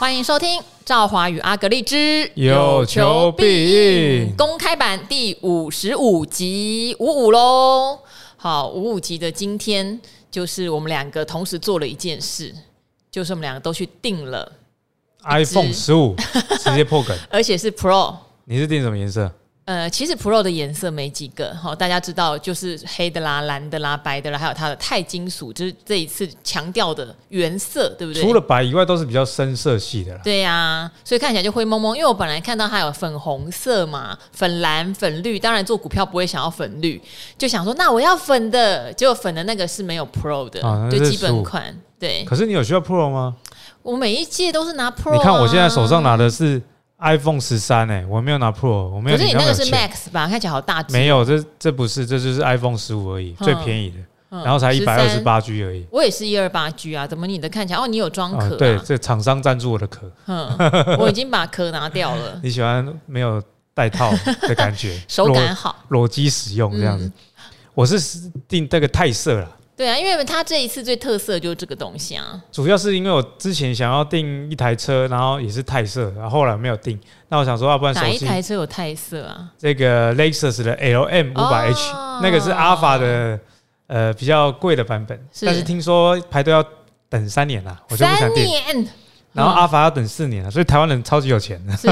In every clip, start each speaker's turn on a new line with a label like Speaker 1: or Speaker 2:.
Speaker 1: 欢迎收听《赵华与阿格丽之
Speaker 2: 有求必应》
Speaker 1: 公开版第五十五集五五喽。好，五五集的今天，就是我们两个同时做了一件事，就是我们两个都去订了
Speaker 2: iPhone 十五，直接破梗，
Speaker 1: 而且是 Pro。
Speaker 2: 你是订什么颜色？
Speaker 1: 呃，其实 Pro 的颜色没几个，好，大家知道就是黑的啦、蓝的啦、白的啦，还有它的钛金属，就是这一次强调的原色，对不对？
Speaker 2: 除了白以外，都是比较深色系的啦。
Speaker 1: 对呀、啊，所以看起来就灰蒙蒙。因为我本来看到它有粉红色嘛、粉蓝、粉绿，当然做股票不会想要粉绿，就想说那我要粉的，结果粉的那个是没有 Pro 的，
Speaker 2: 啊、
Speaker 1: 就基本款。对。
Speaker 2: 可是你有需要 Pro 吗？
Speaker 1: 我每一届都是拿 Pro、啊。
Speaker 2: 你看我现在手上拿的是。iPhone 十三哎，我没有拿 Pro，我没有。
Speaker 1: 可是你那个是 Max 吧？看起来好大只。
Speaker 2: 没有，这这不是，这就是 iPhone 十五而已，嗯、最便宜的，嗯、然后才一百二十八 G 而已。
Speaker 1: 我也是一二八 G 啊，怎么你的看起来？哦，你有装
Speaker 2: 壳？对，这厂商赞助我的壳。
Speaker 1: 嗯，我已经把壳拿掉了。
Speaker 2: 你喜欢没有带套的感觉？
Speaker 1: 手感好，
Speaker 2: 裸机使用这样子。嗯、我是定这个钛色了。
Speaker 1: 对啊，因为它这一次最特色就是这个东西啊。
Speaker 2: 主要是因为我之前想要订一台车，然后也是泰色，然后后来没有订。那我想说，要不然哪
Speaker 1: 一台车有泰色啊？
Speaker 2: 这个 Lexus 的 LM 五百 H，那个是 Alpha 的呃比较贵的版本，是但是听说排队要等三年啦，我就不想订。
Speaker 1: 年
Speaker 2: 然后 Alpha 要等四年了，所以台湾人超级有钱的。是。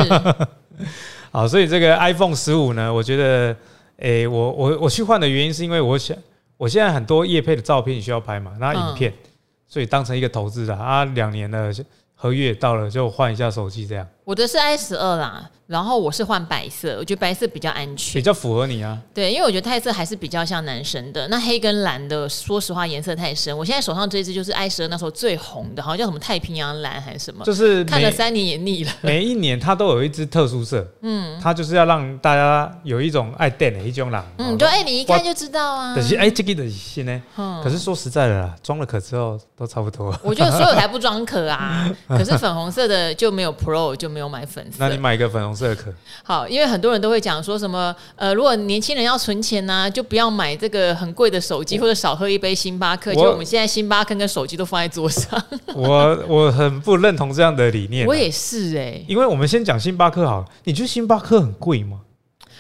Speaker 2: 好，所以这个 iPhone 十五呢，我觉得，诶，我我我去换的原因是因为我想。我现在很多业配的照片你需要拍嘛，那影片，嗯、所以当成一个投资的啊，两年了合约到了就换一下手机这样。我
Speaker 1: 的是 i 十二啦。然后我是换白色，我觉得白色比较安全，
Speaker 2: 比较符合你啊。
Speaker 1: 对，因为我觉得泰色还是比较像男生的。那黑跟蓝的，说实话颜色太深。我现在手上这一支就是爱蛇那时候最红的，好像叫什么太平洋蓝还是什么，
Speaker 2: 就是
Speaker 1: 看了三年也腻了。
Speaker 2: 每一年它都有一支特殊色，嗯，它就是要让大家有一种爱戴的一种蓝。
Speaker 1: 嗯，就哎，你一看就知道啊。
Speaker 2: 可是哎，这个的新呢？嗯。可是说实在的啦，装了壳之后都差不多。
Speaker 1: 我觉得所有台不装壳啊，可是粉红色的就没有 Pro 就没有买粉色。
Speaker 2: 那你买一个粉红色的壳。
Speaker 1: 好。因为很多人都会讲说什么，呃，如果年轻人要存钱呢、啊，就不要买这个很贵的手机，或者少喝一杯星巴克。我就我们现在星巴克跟手机都放在桌上。
Speaker 2: 我 我很不认同这样的理念。
Speaker 1: 我也是哎、欸，
Speaker 2: 因为我们先讲星巴克好了，你觉得星巴克很贵吗？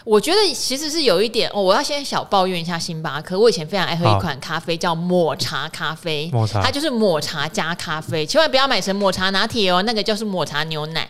Speaker 1: 我觉得其实是有一点哦。我要先小抱怨一下星巴克。我以前非常爱喝一款咖啡，叫抹茶咖啡。抹茶，它就是抹茶加咖啡，千万不要买成抹茶拿铁哦，那个就是抹茶牛奶。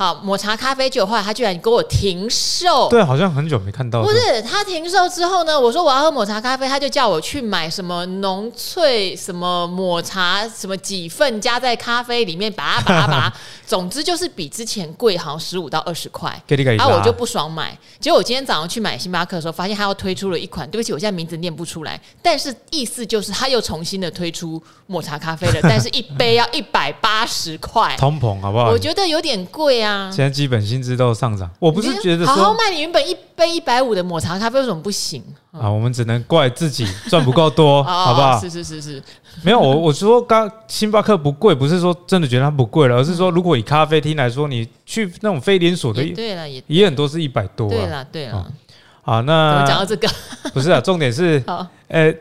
Speaker 1: 好，抹茶咖啡酒后来他居然给我停售。
Speaker 2: 对，好像很久没看到。
Speaker 1: 不是，他停售之后呢，我说我要喝抹茶咖啡，他就叫我去买什么浓萃什么抹茶什么几份加在咖啡里面，把它把它把它，总之就是比之前贵，好像十五到二十块。然后我就不爽买，结果我今天早上去买星巴克的时候，发现他又推出了一款，对不起，我现在名字念不出来，但是意思就是他又重新的推出抹茶咖啡了，但是一杯要一百八十块，
Speaker 2: 通膨好不好？
Speaker 1: 我觉得有点贵啊。
Speaker 2: 现在基本薪资都上涨，我不是觉得说
Speaker 1: 好好卖你原本一杯一百五的抹茶咖啡为什么不行
Speaker 2: 啊？我们只能怪自己赚不够多，好不好？
Speaker 1: 是是是是，
Speaker 2: 没有我我说刚星巴克不贵，不是说真的觉得它不贵了，而是说如果以咖啡厅来说，你去那种非连锁的，
Speaker 1: 对了也
Speaker 2: 也很多是一百多，
Speaker 1: 对了对了。
Speaker 2: 好，那
Speaker 1: 讲到这个
Speaker 2: 不是啊，重点是呃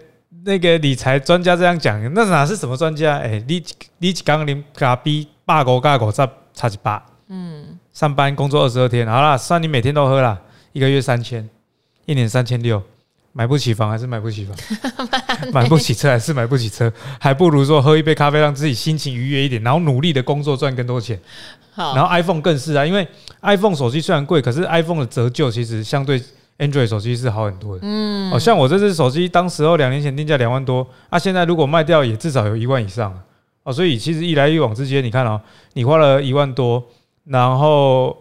Speaker 2: 那个理财专家这样讲，那哪是什么专家？哎，你你刚刚啉咖啡八个加五十差一百。嗯，上班工作二十二天，好啦，算你每天都喝啦，一个月三千，一年三千六，买不起房还是买不起房？买不起车还是买不起车？还不如说喝一杯咖啡，让自己心情愉悦一点，然后努力的工作赚更多钱。好，然后 iPhone 更是啊，因为 iPhone 手机虽然贵，可是 iPhone 的折旧其实相对 Android 手机是好很多的。嗯，哦，像我这只手机，当时候两年前定价两万多，啊，现在如果卖掉也至少有一万以上哦，所以其实一来一往之间，你看哦，你花了一万多。然后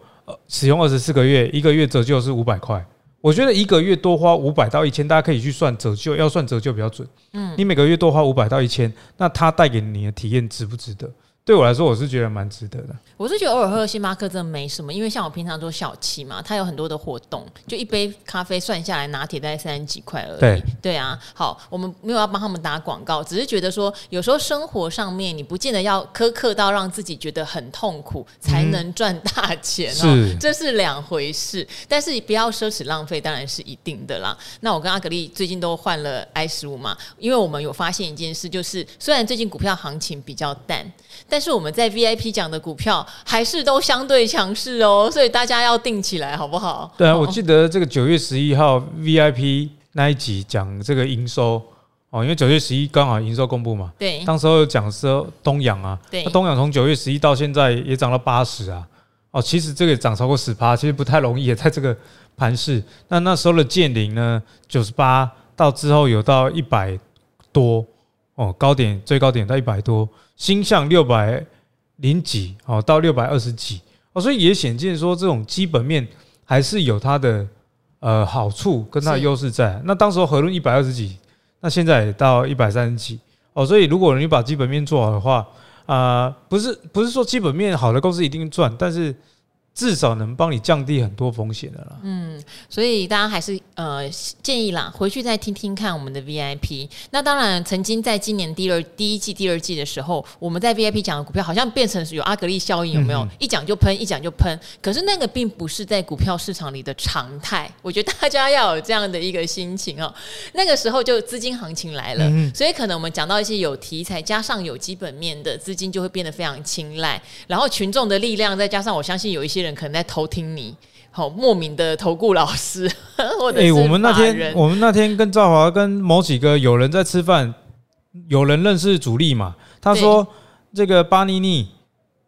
Speaker 2: 使用二十四个月，一个月折旧是五百块。我觉得一个月多花五百到一千，大家可以去算折旧，要算折旧比较准。嗯，你每个月多花五百到一千，那它带给你的体验值不值得？对我来说，我是觉得蛮值得的。
Speaker 1: 我是觉得偶尔喝星巴克真的没什么，因为像我平常做小七嘛，它有很多的活动，就一杯咖啡算下来，拿铁大概三十几块而已。对，对啊。好，我们没有要帮他们打广告，只是觉得说，有时候生活上面你不见得要苛刻到让自己觉得很痛苦才能赚大钱哦，是，这是两回事。但是不要奢侈浪费，当然是一定的啦。那我跟阿格丽最近都换了 i 十五嘛，因为我们有发现一件事，就是虽然最近股票行情比较淡，但但是我们在 VIP 讲的股票还是都相对强势哦，所以大家要定起来好不好？
Speaker 2: 对啊，我记得这个九月十一号 VIP 那一集讲这个营收哦，因为九月十一刚好营收公布嘛，
Speaker 1: 对，
Speaker 2: 当时候有讲说东阳啊，对，那东阳从九月十一到现在也涨到八十啊，哦，其实这个涨超过十趴，其实不太容易，也在这个盘势。那那时候的剑麟呢，九十八到之后有到一百多哦，高点最高点到一百多。星象六百零几哦，到六百二十几哦，所以也显见说这种基本面还是有它的呃好处跟它的优势在。那当时候和润一百二十几，那现在也到一百三十几哦，所以如果你把基本面做好的话啊、呃，不是不是说基本面好的公司一定赚，但是。至少能帮你降低很多风险的啦。
Speaker 1: 嗯，所以大家还是呃建议啦，回去再听听看我们的 VIP。那当然，曾经在今年第二第一季、第二季的时候，我们在 VIP 讲的股票好像变成有阿格力效应，有没有？嗯、一讲就喷，一讲就喷。可是那个并不是在股票市场里的常态。我觉得大家要有这样的一个心情哦。那个时候就资金行情来了，嗯、所以可能我们讲到一些有题材加上有基本面的资金就会变得非常青睐，然后群众的力量再加上我相信有一些人。可能在偷听你，好莫名的投顾老师，或者是、欸、
Speaker 2: 我们那天我们那天跟赵华跟某几个有人在吃饭，有人认识主力嘛？他说这个巴尼尼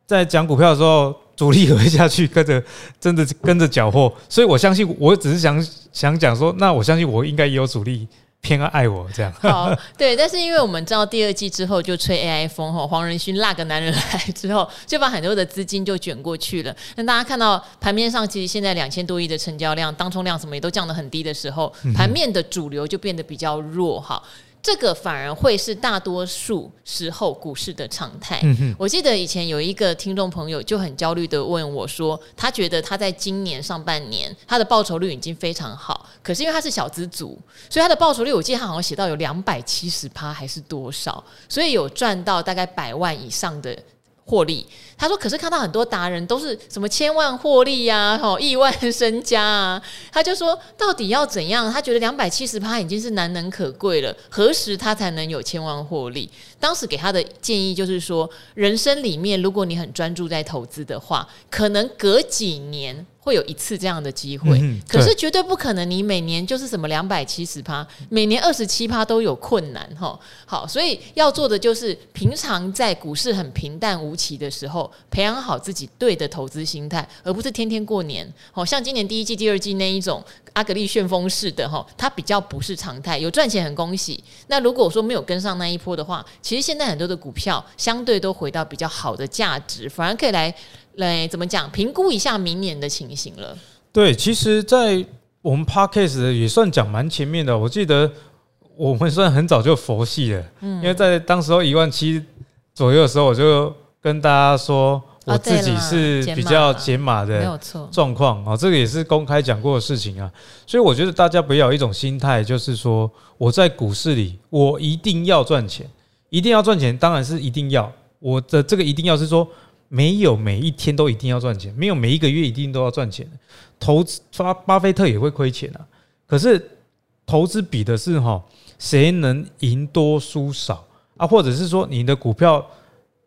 Speaker 2: 在讲股票的时候，主力也会下去跟着，真的跟着缴获，所以我相信，我只是想想讲说，那我相信我应该也有主力。偏爱我这样
Speaker 1: 好，对，但是因为我们知道第二季之后就吹 AI 风吼，黄仁勋辣个男人来之后，就把很多的资金就卷过去了。那大家看到盘面上，其实现在两千多亿的成交量，当冲量什么也都降得很低的时候，盘面的主流就变得比较弱哈。这个反而会是大多数时候股市的常态。嗯、我记得以前有一个听众朋友就很焦虑的问我说：“他觉得他在今年上半年他的报酬率已经非常好，可是因为他是小资族，所以他的报酬率我记得他好像写到有两百七十趴还是多少，所以有赚到大概百万以上的。”获利，他说：“可是看到很多达人都是什么千万获利呀，吼亿万身家啊。”他就说：“到底要怎样？他觉得两百七十趴已经是难能可贵了，何时他才能有千万获利？”当时给他的建议就是说：人生里面，如果你很专注在投资的话，可能隔几年。会有一次这样的机会，嗯、可是绝对不可能。你每年就是什么两百七十趴，每年二十七趴都有困难哈。好，所以要做的就是平常在股市很平淡无奇的时候，培养好自己对的投资心态，而不是天天过年。好像今年第一季、第二季那一种阿格力旋风式的哈，它比较不是常态。有赚钱很恭喜。那如果说没有跟上那一波的话，其实现在很多的股票相对都回到比较好的价值，反而可以来。来怎么讲？评估一下明年的情形了。
Speaker 2: 对，其实，在我们 Podcast 也算讲蛮前面的。我记得我们算很早就佛系了，嗯，因为在当时候一万七左右的时候，我就跟大家说，我自己是比较解码的，没有错，状况啊，这个也是公开讲过的事情啊。所以我觉得大家不要有一种心态，就是说我在股市里，我一定要赚钱，一定要赚钱，当然是一定要。我的这个一定要是说。没有每一天都一定要赚钱，没有每一个月一定都要赚钱。投资巴巴菲特也会亏钱啊。可是投资比的是哈，谁能赢多输少啊？或者是说你的股票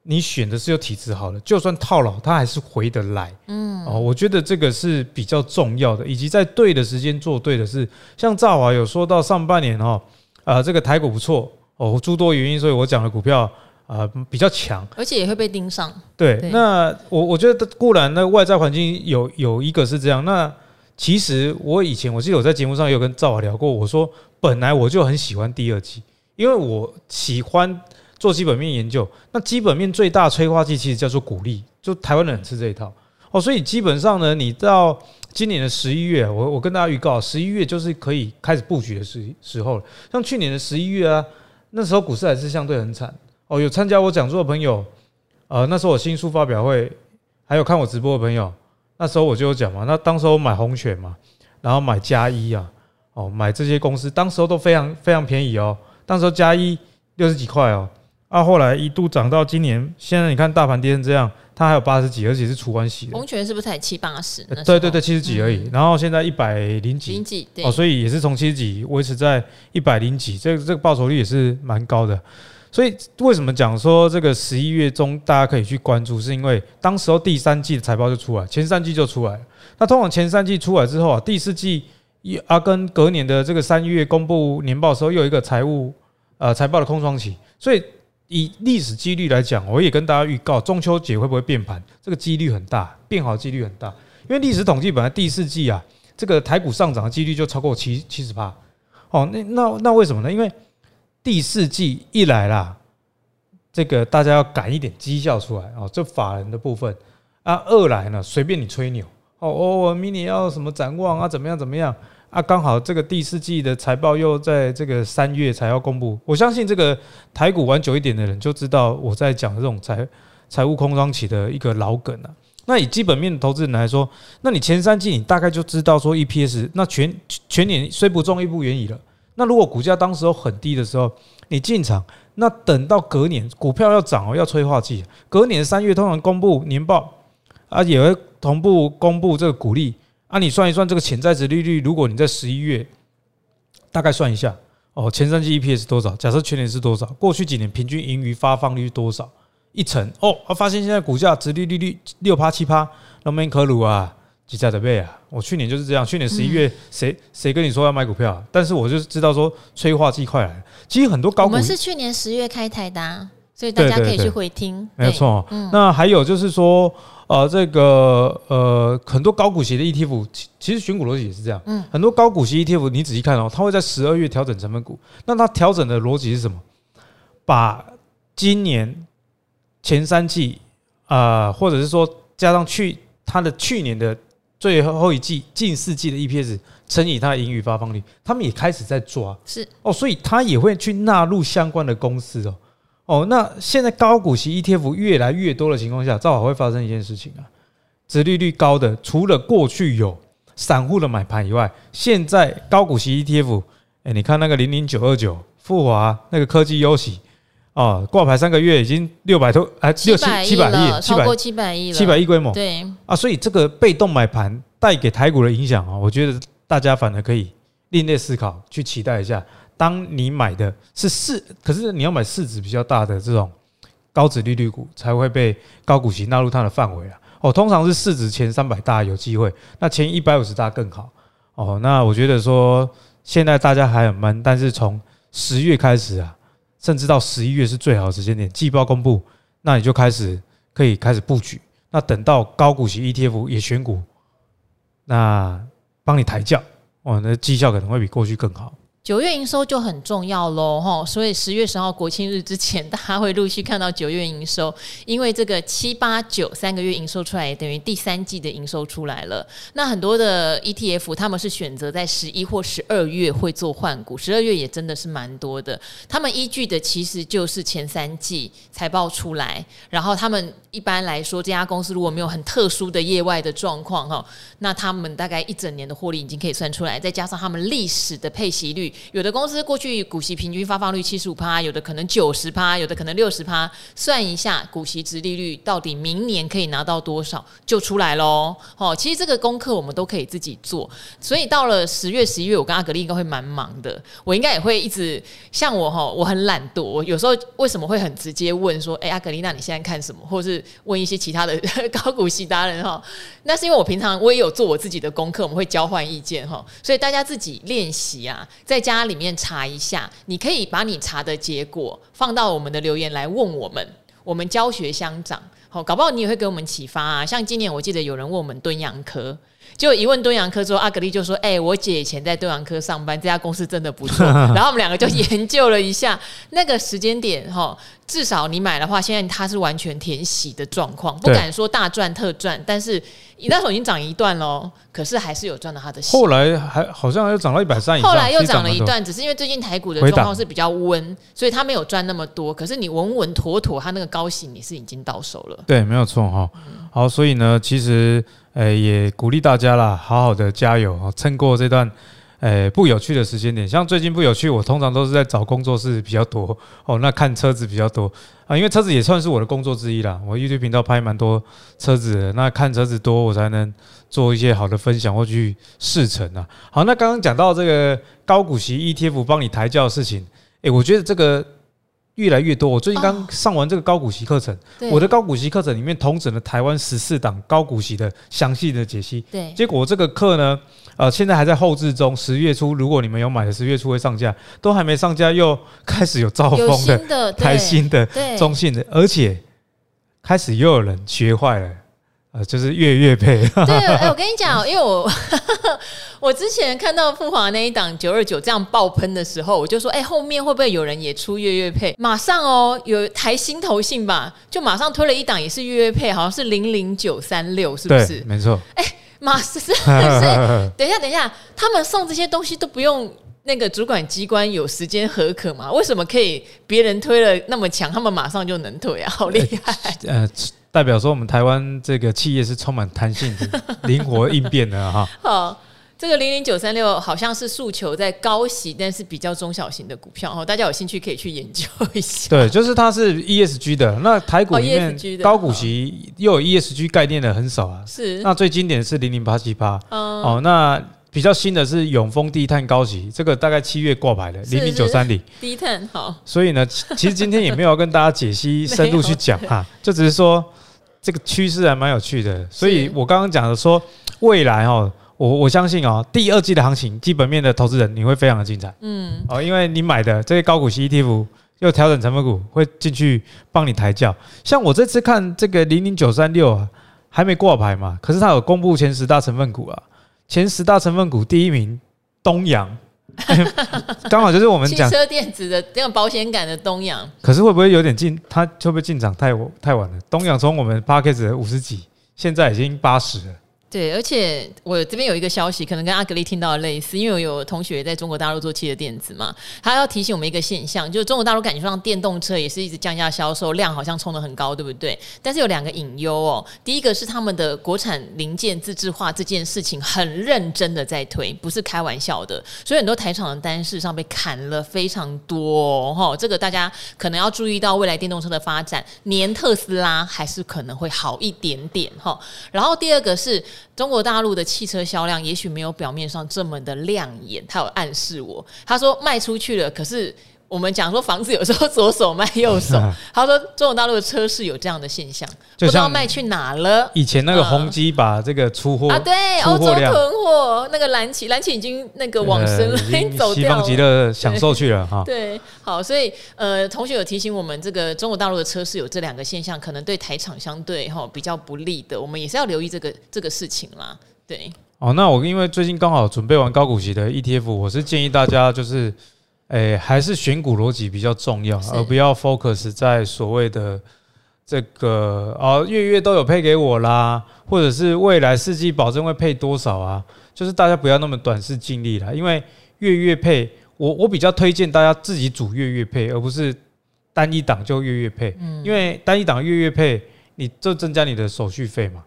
Speaker 2: 你选的是有体质好的，就算套牢它还是回得来。嗯，哦，我觉得这个是比较重要的，以及在对的时间做对的事。像赵华有说到上半年哈，啊，这个台股不错哦，诸多原因，所以我讲的股票。啊、呃，比较强，
Speaker 1: 而且也会被盯上。
Speaker 2: 对，对那我我觉得固然那外在环境有有一个是这样。那其实我以前我记得我在节目上也有跟赵华聊过，我说本来我就很喜欢第二季，因为我喜欢做基本面研究。那基本面最大催化剂其实叫做鼓励，就台湾人吃这一套哦。所以基本上呢，你到今年的十一月，我我跟大家预告，十一月就是可以开始布局的时时候了。像去年的十一月啊，那时候股市还是相对很惨。哦，有参加我讲座的朋友，呃，那时候我新书发表会，还有看我直播的朋友，那时候我就有讲嘛，那当时候买红犬嘛，然后买加一啊，哦，买这些公司，当时候都非常非常便宜哦，当时候加一六十几块哦，啊，后来一度涨到今年，现在你看大盘跌成这样，它还有八十几，而且是除完息的。
Speaker 1: 红犬是不是才七八十？
Speaker 2: 对对对，七十几而已，然后现在一百零几，
Speaker 1: 零几对，
Speaker 2: 哦，所以也是从七十几维持在一百零几，这个这个报酬率也是蛮高的。所以为什么讲说这个十一月中大家可以去关注，是因为当时候第三季的财报就出来，前三季就出来。那通常前三季出来之后啊，第四季一啊跟隔年的这个三月公布年报的时候，又有一个财务呃财报的空窗期。所以以历史几率来讲，我也跟大家预告，中秋节会不会变盘？这个几率很大，变好几率很大。因为历史统计本来第四季啊，这个台股上涨的几率就超过七七十趴。哦，那那那为什么呢？因为第四季一来啦，这个大家要赶一点绩效出来哦，这法人的部分啊。二来呢，随便你吹牛哦，我明年要什么展望啊，怎么样怎么样啊？刚好这个第四季的财报又在这个三月才要公布。我相信这个台股玩久一点的人就知道我在讲这种财财务空窗期的一个老梗了。那以基本面投资人来说，那你前三季你大概就知道说 EPS，那全全年虽不中亦不远矣了。那如果股价当时候很低的时候，你进场，那等到隔年股票要涨哦，要催化剂。隔年三月通常公布年报啊，也会同步公布这个股利啊。你算一算这个潜在值利率，如果你在十一月大概算一下哦，前三季 EPS 多少？假设全年是多少？过去几年平均盈余发放率多少？一成哦，发现现在股价值利率六趴七趴，那没可鲁啊。几家的倍啊！我去年就是这样，去年十一月谁谁跟你说要买股票啊？但是我就知道说催化剂快来了。其实很多高股，
Speaker 1: 我们是去年十月开台的啊，所以大家可以去回听。
Speaker 2: 没错，那还有就是说，呃，这个呃，很多高股息的 ETF，其实选股逻辑也是这样。嗯，很多高股息 ETF，你仔细看哦，它会在十二月调整成分股。那它调整的逻辑是什么？把今年前三季啊，或者是说加上去它的去年的。最后一季近四季的 EPS 乘以它的盈余发放率，他们也开始在抓，
Speaker 1: 是
Speaker 2: 哦，所以他也会去纳入相关的公司哦哦。那现在高股息 ETF 越来越多的情况下，正好会发生一件事情啊，殖利率高的除了过去有散户的买盘以外，现在高股息 ETF，哎，你看那个零零九二九富华那个科技优息。哦，挂牌三个月已经六百多，哎，六七七百亿，
Speaker 1: 超过七百亿了，
Speaker 2: 七百亿规模。
Speaker 1: 对
Speaker 2: 啊，所以这个被动买盘带给台股的影响啊，我觉得大家反而可以另类思考，去期待一下。当你买的是市，可是你要买市值比较大的这种高值利率股，才会被高股息纳入它的范围啊。哦，通常是市值前三百大有机会，那前一百五十大更好。哦，那我觉得说现在大家还很闷，但是从十月开始啊。甚至到十一月是最好的时间点，季报公布，那你就开始可以开始布局。那等到高股息 ETF 也选股，那帮你抬轿，哦，那绩效可能会比过去更好。
Speaker 1: 九月营收就很重要喽，哈，所以十月十号国庆日之前，大家会陆续看到九月营收，因为这个七八九三个月营收出来，等于第三季的营收出来了。那很多的 ETF 他们是选择在十一或十二月会做换股，十二月也真的是蛮多的。他们依据的其实就是前三季财报出来，然后他们一般来说，这家公司如果没有很特殊的业外的状况，哈，那他们大概一整年的获利已经可以算出来，再加上他们历史的配息率。有的公司过去股息平均发放率七十五趴，有的可能九十趴，有的可能六十趴。算一下股息殖利率到底明年可以拿到多少，就出来喽。哦，其实这个功课我们都可以自己做。所以到了十月、十一月，我跟阿格力应该会蛮忙的。我应该也会一直像我哈，我很懒惰。我有时候为什么会很直接问说，哎，阿格力，那你现在看什么？或是问一些其他的 高股息达人哈？那是因为我平常我也有做我自己的功课，我们会交换意见哈。所以大家自己练习啊，在家里面查一下，你可以把你查的结果放到我们的留言来问我们，我们教学相长，好，搞不好你也会给我们启发啊。像今年我记得有人问我们蹲羊科，就一问敦洋科之后，阿格丽就说：“哎、欸，我姐以前在敦洋科上班，这家公司真的不错。”然后我们两个就研究了一下那个时间点，哈，至少你买的话，现在它是完全填息的状况，不敢说大赚特赚，但是。你那时候已经涨一段喽，可是还是有赚到它的息。
Speaker 2: 后来还好像又涨到一百三以上。
Speaker 1: 后来又涨了一段，只是因为最近台股的状况是比较温，所以它没有赚那么多。可是你稳稳妥妥，它那个高息你是已经到手了。
Speaker 2: 对，没有错哈。好，所以呢，其实呃也鼓励大家啦，好好的加油啊，撑过这段。诶，不有趣的时间点，像最近不有趣，我通常都是在找工作室比较多哦，那看车子比较多啊，因为车子也算是我的工作之一啦。我 YouTube 频道拍蛮多车子，那看车子多，我才能做一些好的分享或去试乘啊。好，那刚刚讲到这个高股息 ETF 帮你抬轿的事情，诶，我觉得这个越来越多。我最近刚上完这个高股息课程，
Speaker 1: 哦、
Speaker 2: 我的高股息课程里面同整了台湾十四档高股息的详细的解析。
Speaker 1: 对，
Speaker 2: 结果这个课呢，呃，现在还在后置中，十月初如果你们有买的，十月初会上架，都还没上架，又开始有兆丰的、台新的、中信的，而且开始又有人学坏了。呃，就是月月配。
Speaker 1: 对，哎，我跟你讲，因为我 我之前看到富华那一档九二九这样爆喷的时候，我就说，哎，后面会不会有人也出月月配？马上哦，有台新投信吧，就马上推了一档也是月月配，好像是零零九三六，是不是？
Speaker 2: 没错。
Speaker 1: 哎，马是是，等一下，等一下，他们送这些东西都不用那个主管机关有时间核可吗？为什么可以别人推了那么强，他们马上就能推啊？好厉害！呃。呃
Speaker 2: 代表说，我们台湾这个企业是充满弹性的、灵活应变的哈。
Speaker 1: 好，这个零零九三六好像是诉求在高息，但是比较中小型的股票哦，大家有兴趣可以去研究一下。
Speaker 2: 对，就是它是 ESG 的，那台股里面高股息又有 ESG 概念的很少啊。
Speaker 1: 是，
Speaker 2: 那最经典的是零零八七八。哦，那。比较新的是永丰低碳高息，这个大概七月挂牌的零零九三零
Speaker 1: 低碳好。
Speaker 2: 所以呢，其实今天也没有要跟大家解析深入 去讲哈，就只是说这个趋势还蛮有趣的。所以我刚刚讲的说未来哦，我我相信哦，第二季的行情，基本面的投资人你会非常的精彩。嗯，哦，因为你买的这些高股息 ETF 又调整成分股会进去帮你抬轿。像我这次看这个零零九三六啊，还没挂牌嘛，可是它有公布前十大成分股啊。前十大成分股第一名，东阳，刚好就是我们讲
Speaker 1: 汽车电子的这样保险感的东阳。
Speaker 2: 可是会不会有点进？它会不会进场太太晚了？东阳从我们 Podcast 的五十几，现在已经八十了。
Speaker 1: 对，而且我这边有一个消息，可能跟阿格力听到的类似，因为我有同学在中国大陆做汽车电子嘛，他要提醒我们一个现象，就是中国大陆感觉上电动车也是一直降价销售，量好像冲得很高，对不对？但是有两个隐忧哦，第一个是他们的国产零件自制化这件事情很认真的在推，不是开玩笑的，所以很多台厂的单事上被砍了非常多哈、哦，这个大家可能要注意到未来电动车的发展，年特斯拉还是可能会好一点点哈、然后第二个是。中国大陆的汽车销量也许没有表面上这么的亮眼，他有暗示我，他说卖出去了，可是。我们讲说房子有时候左手卖右手，他说中国大陆的车市有这样的现象，不知道卖去哪了。
Speaker 2: 以前那个宏基把这个出货、嗯、啊，
Speaker 1: 对，欧洲囤货，那个蓝旗，蓝旗已经那个往生了，已经 走掉了，西方极乐
Speaker 2: 享受去了哈。
Speaker 1: 对，好，所以呃，同学有提醒我们，这个中国大陆的车市有这两个现象，可能对台厂相对哈比较不利的，我们也是要留意这个这个事情啦。对，
Speaker 2: 哦，那我因为最近刚好准备完高股息的 ETF，我是建议大家就是。诶、欸，还是选股逻辑比较重要，而不要 focus 在所谓的这个哦，月月都有配给我啦，或者是未来四季保证会配多少啊？就是大家不要那么短视尽力啦，因为月月配，我我比较推荐大家自己组月月配，而不是单一档就月月配，因为单一档月月配，你就增加你的手续费嘛。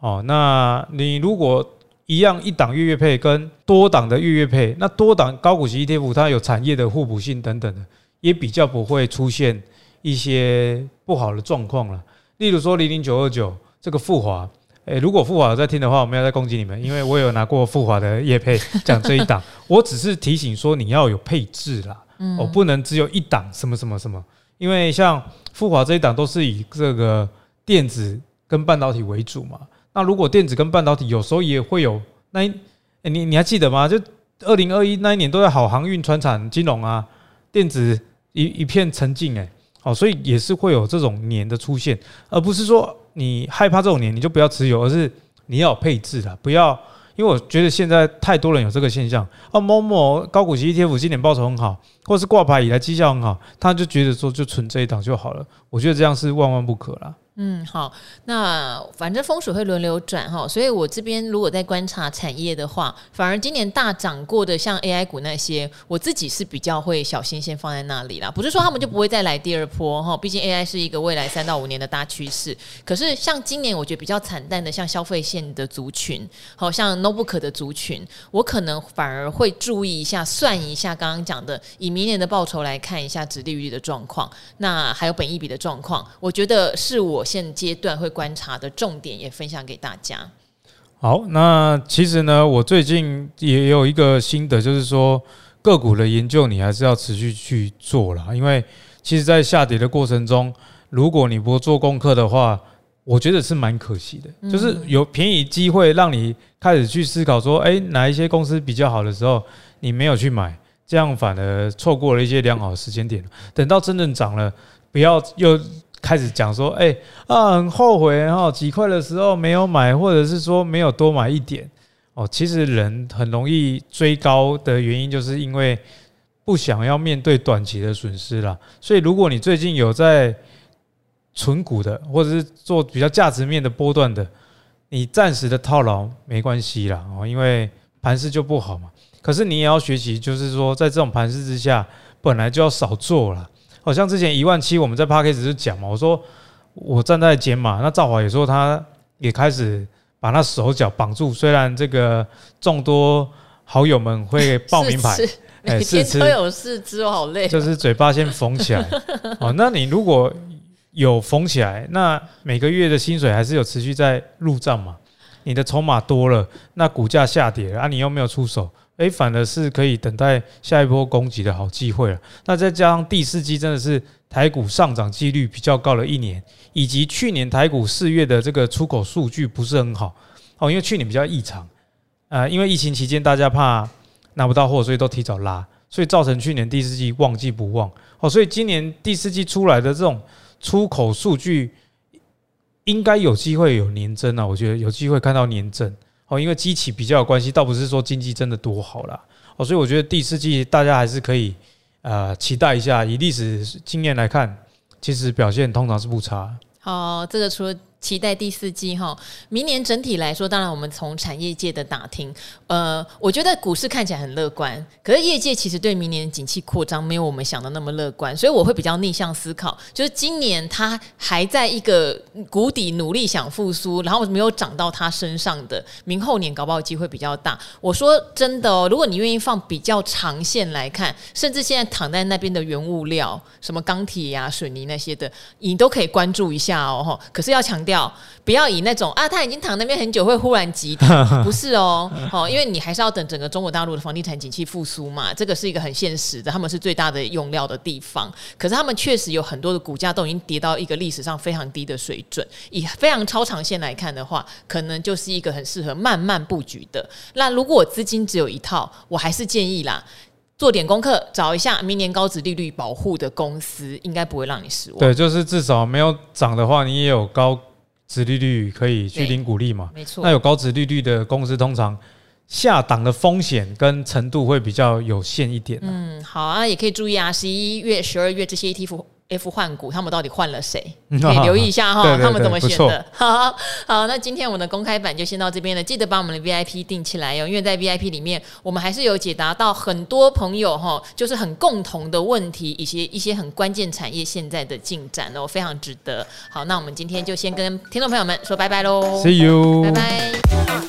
Speaker 2: 哦，那你如果一样一档月月配跟多档的月月配，那多档高股息 ETF 它有产业的互补性等等的，也比较不会出现一些不好的状况了。例如说零零九二九这个富华，诶，如果富华有在听的话，我们要再攻击你们，因为我有拿过富华的业配 讲这一档，我只是提醒说你要有配置啦，我不能只有一档什么什么什么，因为像富华这一档都是以这个电子跟半导体为主嘛。那如果电子跟半导体有时候也会有那，你你还记得吗？就二零二一那一年都在好航运、船产、金融啊，电子一一片沉静诶，好，所以也是会有这种年的出现，而不是说你害怕这种年你就不要持有，而是你要配置的，不要，因为我觉得现在太多人有这个现象，哦，某某高股息 ETF 今年报酬很好，或是挂牌以来绩效很好，他就觉得说就存这一档就好了，我觉得这样是万万不可啦。
Speaker 1: 嗯，好，那反正风水会轮流转哈，所以我这边如果在观察产业的话，反而今年大涨过的像 AI 股那些，我自己是比较会小心先放在那里啦。不是说他们就不会再来第二波哈，毕竟 AI 是一个未来三到五年的大趋势。可是像今年我觉得比较惨淡的，像消费线的族群，好像 Notebook 的族群，我可能反而会注意一下，算一下刚刚讲的，以明年的报酬来看一下殖利率的状况，那还有本益比的状况，我觉得是我。现阶段会观察的重点也分享给大家。
Speaker 2: 好，那其实呢，我最近也有一个心得，就是说个股的研究你还是要持续去做啦，因为其实，在下跌的过程中，如果你不做功课的话，我觉得是蛮可惜的。嗯、就是有便宜机会让你开始去思考说，哎，哪一些公司比较好的时候，你没有去买，这样反而错过了一些良好的时间点。等到真正涨了，不要又开始讲说，哎啊，很后悔哈、几块的时候没有买，或者是说没有多买一点哦。其实人很容易追高的原因，就是因为。不想要面对短期的损失啦，所以如果你最近有在存股的，或者是做比较价值面的波段的，你暂时的套牢没关系啦，哦，因为盘势就不好嘛。可是你也要学习，就是说在这种盘势之下，本来就要少做了。好像之前一万七，我们在 Podcast 就讲嘛，我说我站在减码，那赵华也说他也开始把他手脚绑住，虽然这个众多好友们会报名牌。
Speaker 1: 每天都有事吃，我好累。
Speaker 2: 就是嘴巴先缝起来 哦。那你如果有缝起来，那每个月的薪水还是有持续在入账嘛？你的筹码多了，那股价下跌了啊，你又没有出手，诶，反而是可以等待下一波攻击的好机会了。那再加上第四季真的是台股上涨几率比较高的一年，以及去年台股四月的这个出口数据不是很好哦，因为去年比较异常啊，因为疫情期间大家怕。拿不到货，所以都提早拉，所以造成去年第四季旺季不旺哦，所以今年第四季出来的这种出口数据应该有机会有年增啊，我觉得有机会看到年增哦，因为机器比较有关系，倒不是说经济真的多好啦哦，所以我觉得第四季大家还是可以呃期待一下，以历史经验来看，其实表现通常是不差。
Speaker 1: 好，这个除了。期待第四季哈，明年整体来说，当然我们从产业界的打听，呃，我觉得股市看起来很乐观，可是业界其实对明年景气扩张没有我们想的那么乐观，所以我会比较逆向思考，就是今年它还在一个谷底努力想复苏，然后没有涨到它身上的，明后年搞不好机会比较大。我说真的哦，如果你愿意放比较长线来看，甚至现在躺在那边的原物料，什么钢铁呀、水泥那些的，你都可以关注一下哦。可是要强调。不要以那种啊，他已经躺那边很久，会忽然急 不是哦，哦，因为你还是要等整个中国大陆的房地产景气复苏嘛，这个是一个很现实的，他们是最大的用料的地方。可是他们确实有很多的股价都已经跌到一个历史上非常低的水准，以非常超长线来看的话，可能就是一个很适合慢慢布局的。那如果我资金只有一套，我还是建议啦，做点功课，找一下明年高值利率保护的公司，应该不会让你失望。
Speaker 2: 对，就是至少没有涨的话，你也有高。殖利率可以去领股利嘛？
Speaker 1: 没错。
Speaker 2: 那有高值利率的公司，通常下档的风险跟程度会比较有限一点。
Speaker 1: 嗯，好啊，也可以注意啊，十一月、十二月这些 ETF。F 换股，他们到底换了谁？可以留意一下哈，对对对，他们怎么选的。好好，那今天我们的公开版就先到这边了。记得把我们的 VIP 定起来哟，因为在 VIP 里面，我们还是有解答到很多朋友哈，就是很共同的问题，以及一些很关键产业现在的进展哦，非常值得。好，那我们今天就先跟听众朋友们说拜拜喽，See
Speaker 2: you，
Speaker 1: 拜拜。